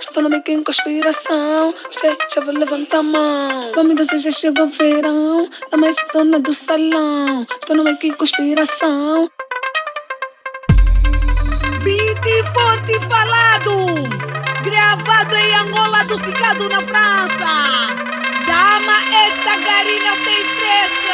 Estou no meio que conspiração. Che, já vou levantar a mão. Vamos dançar, já chegou o verão. Tá mais dona do salão. Estou no meio que conspiração. Beat forte falado, gravado em Angola do Cicado na França. Dama esta garina tem estressa.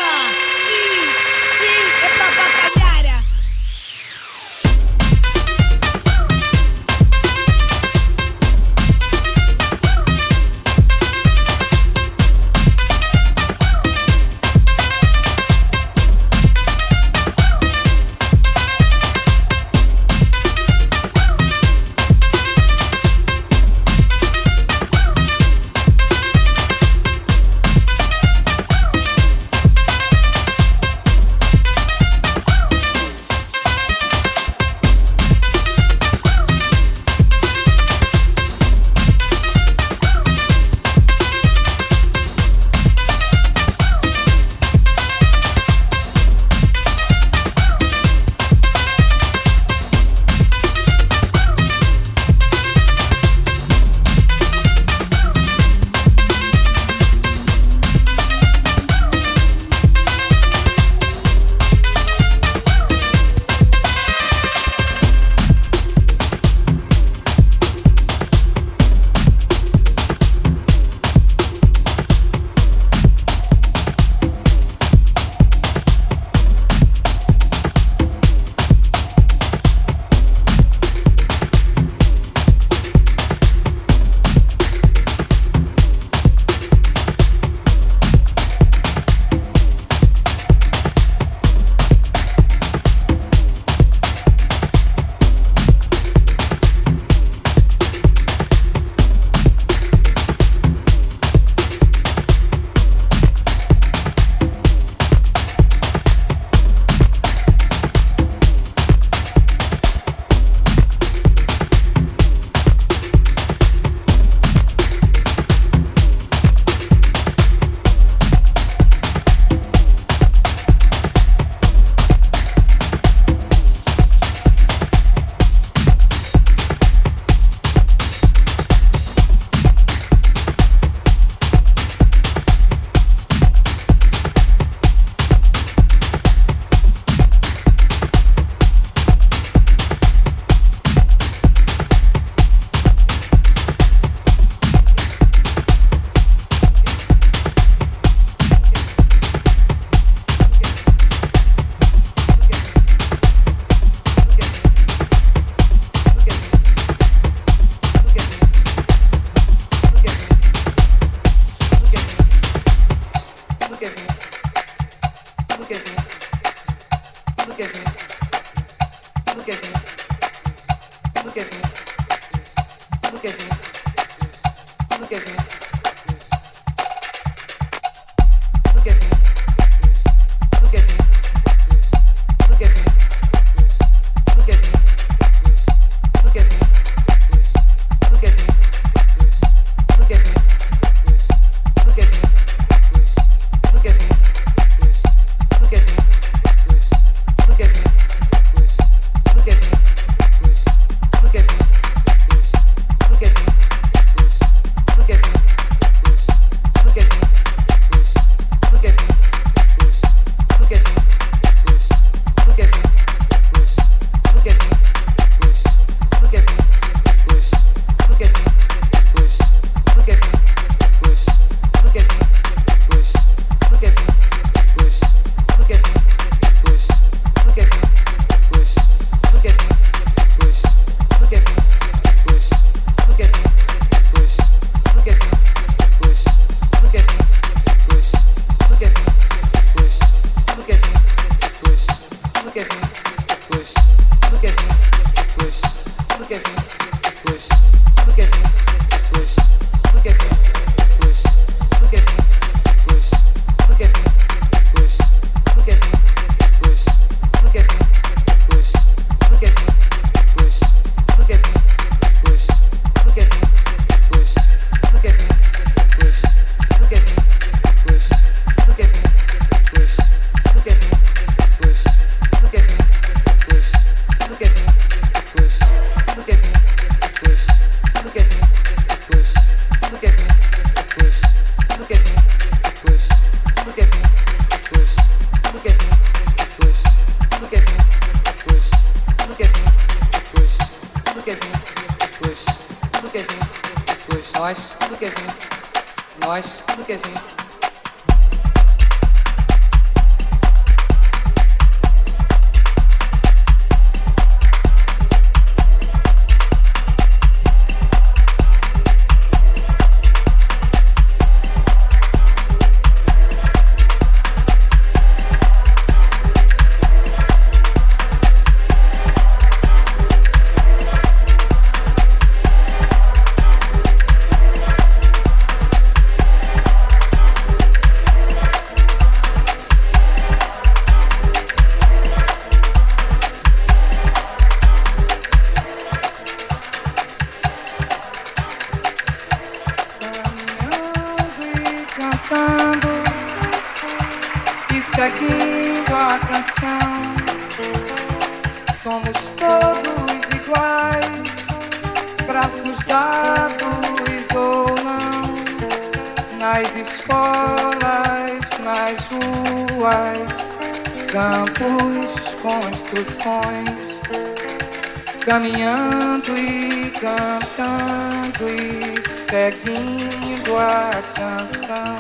Seguindo a canção.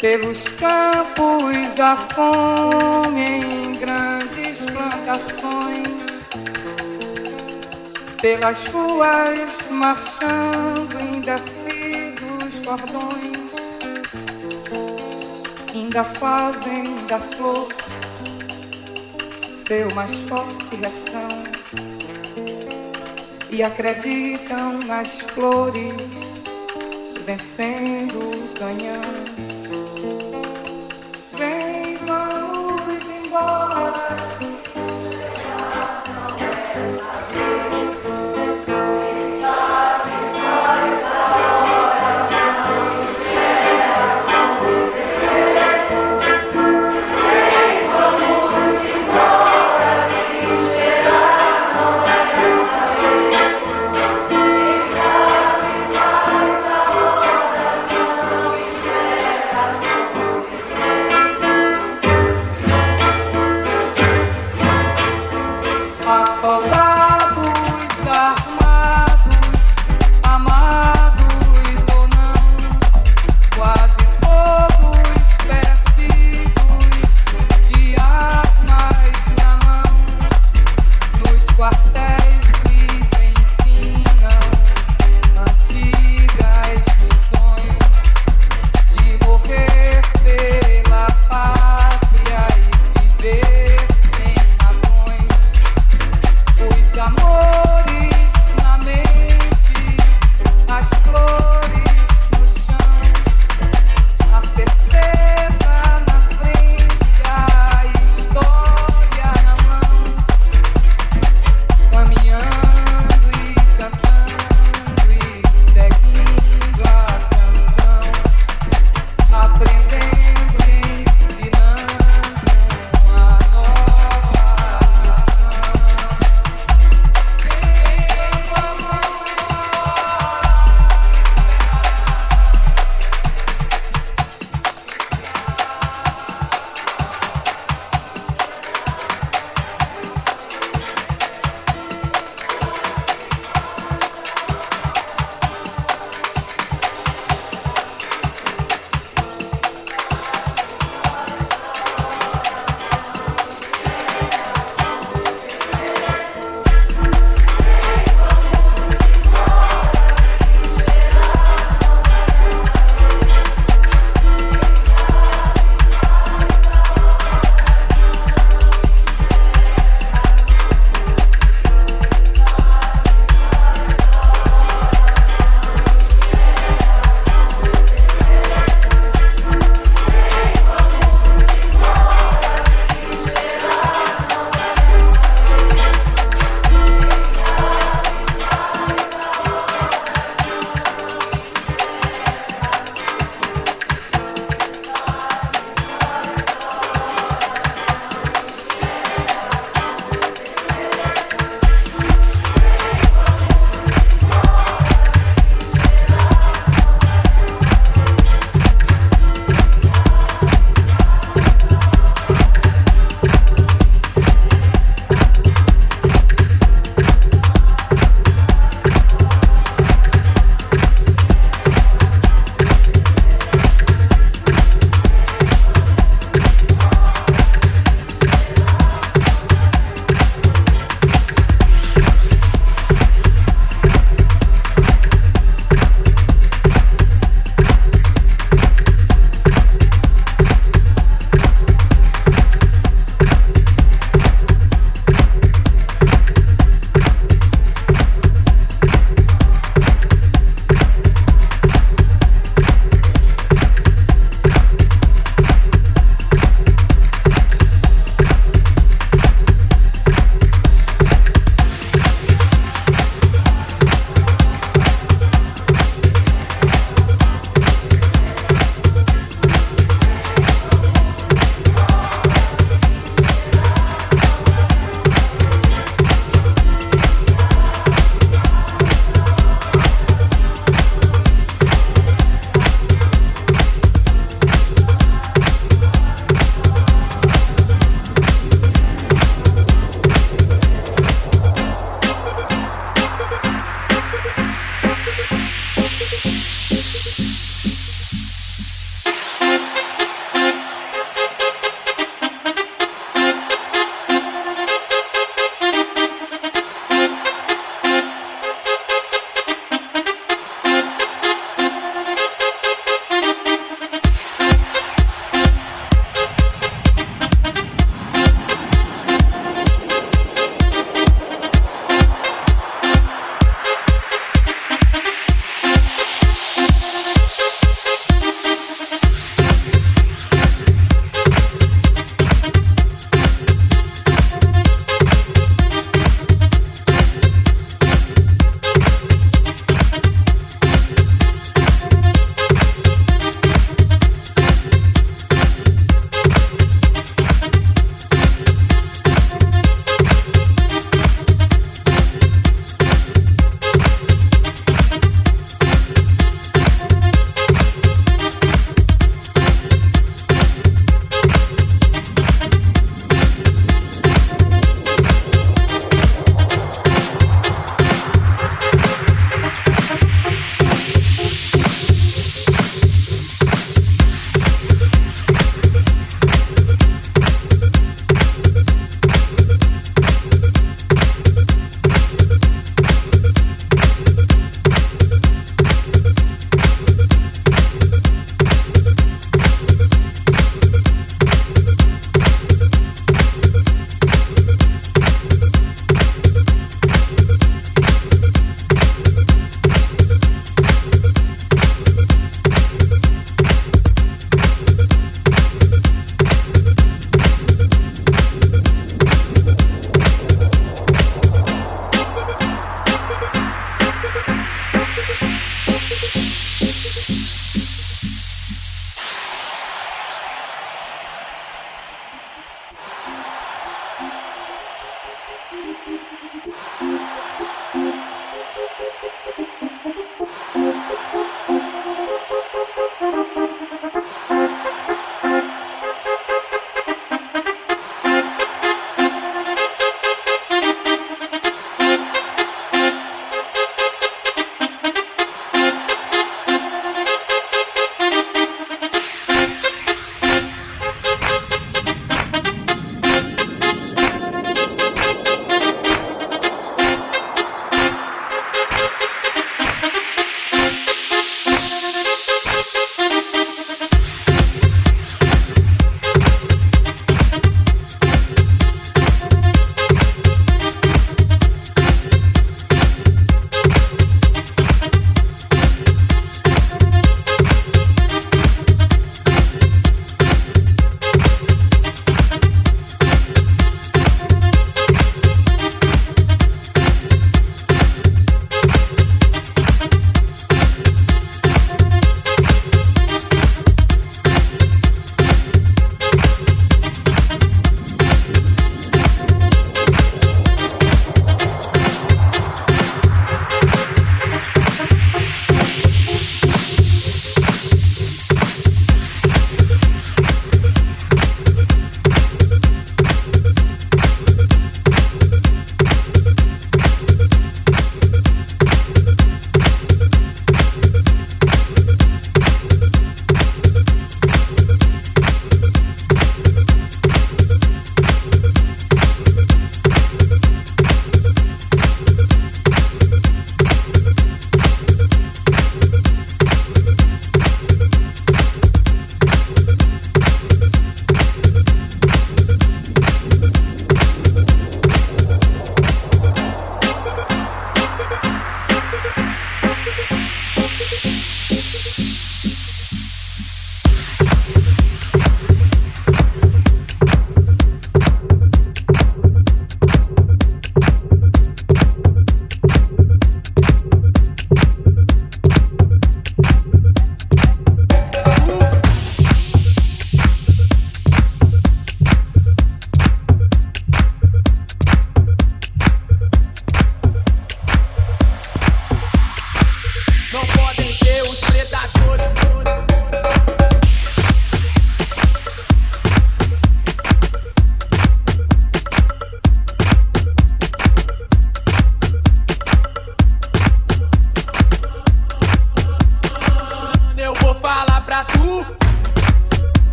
Pelos campos a fome em grandes plantações, pelas ruas marchando indecisos cordões, ainda fazem da flor seu mais forte e acreditam nas flores vencendo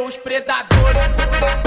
os predadores.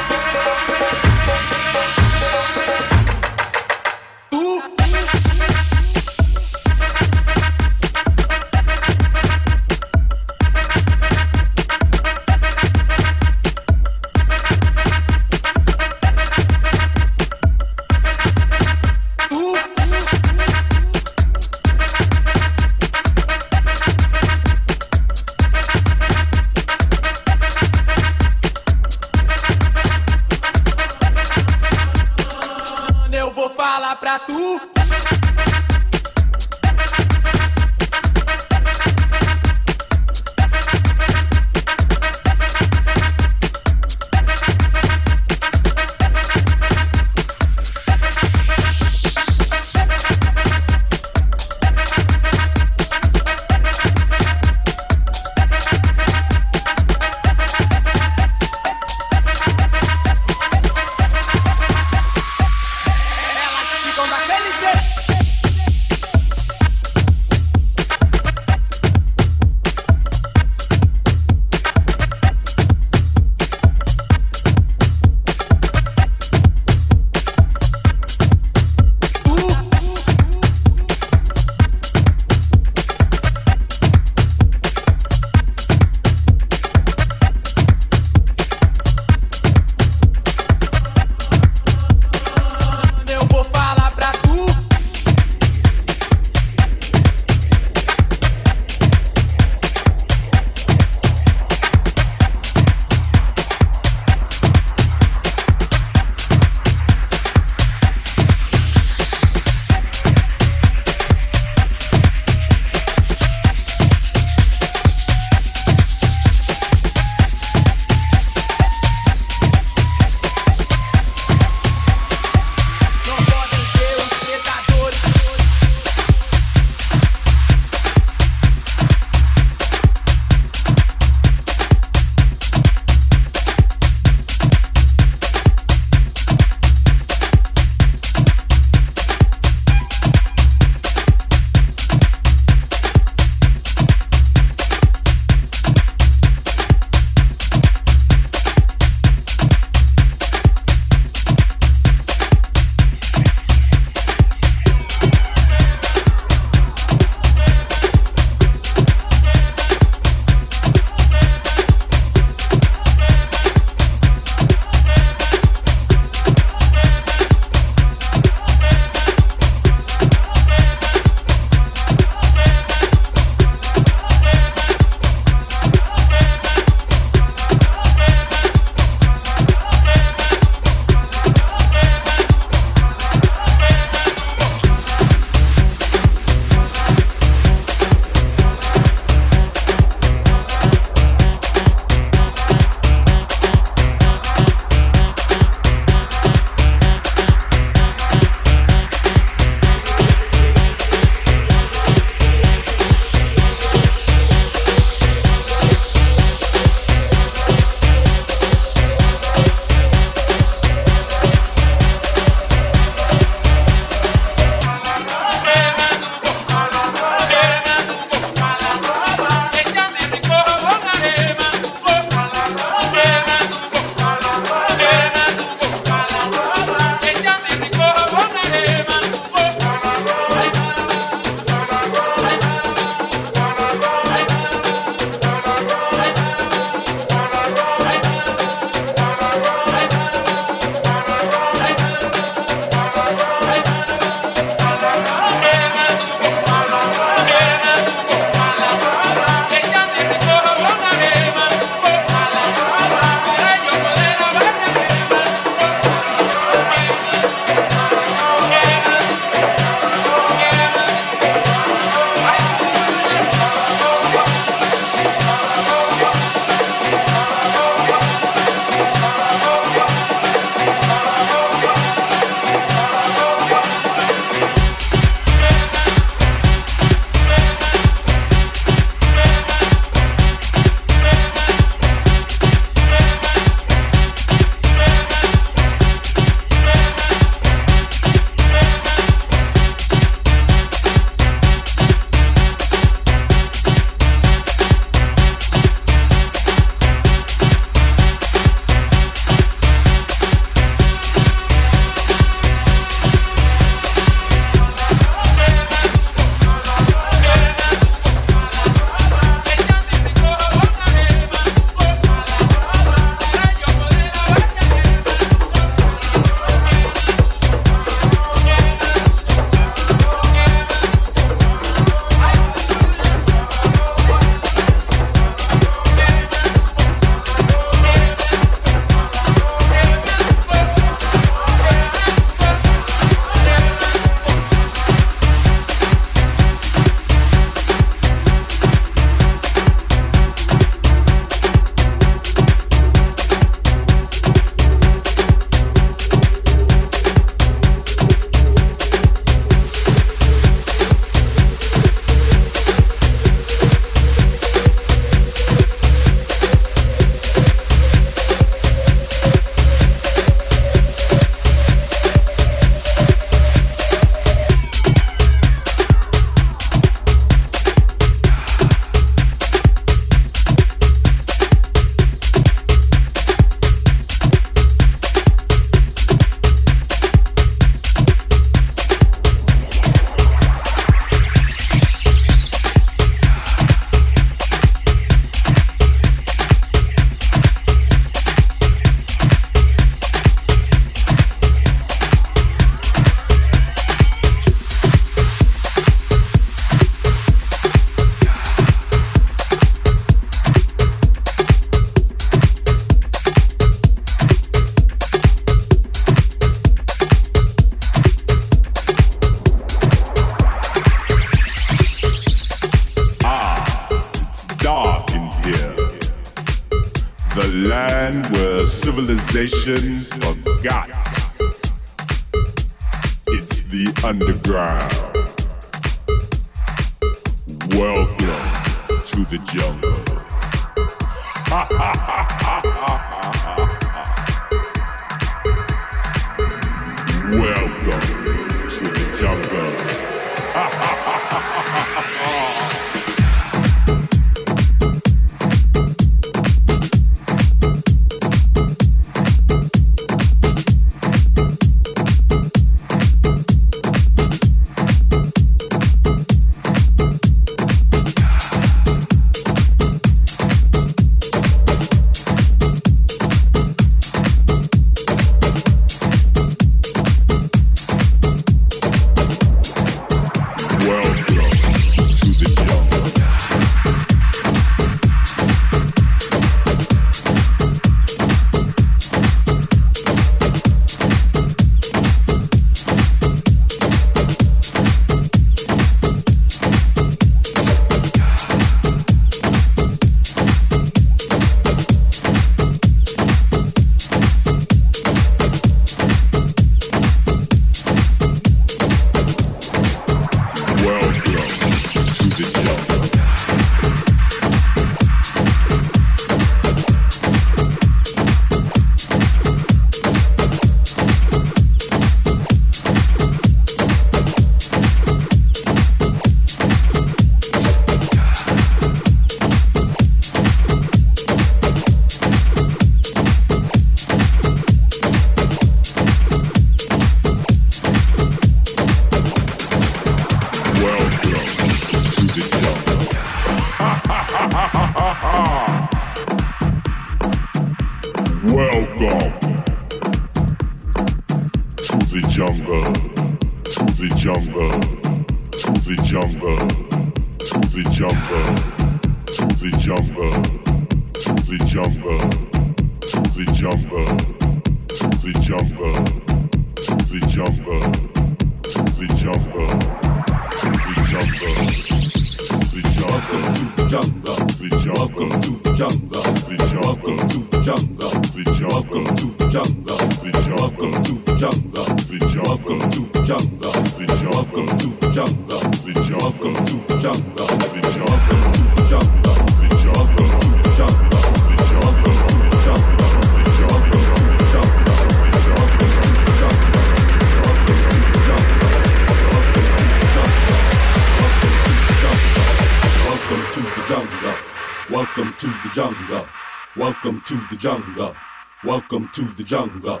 Welcome to the jungle. Welcome to the jungle.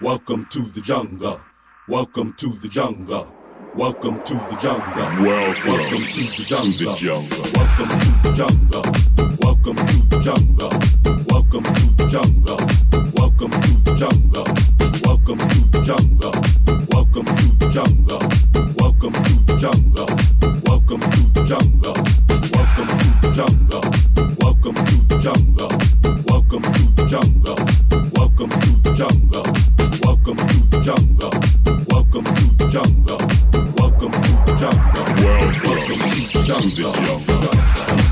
Welcome to the jungle. Welcome to the jungle. Welcome to the jungle. Welcome to the to the jungle. Welcome to the jungle. Welcome to the jungle. Welcome to the jungle. Welcome to the jungle. Welcome to the jungle. Welcome to the jungle. Welcome to the jungle. Welcome to the jungle. Welcome to the jungle. Welcome to the jungle. Welcome to the jungle. Welcome to the jungle. Welcome to the jungle. Welcome to the jungle. Welcome to the jungle. Welcome to the jungle.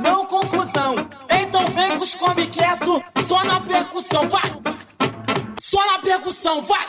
não confusão. Então vem com os come quieto, só na percussão, vai! Só na percussão, vai!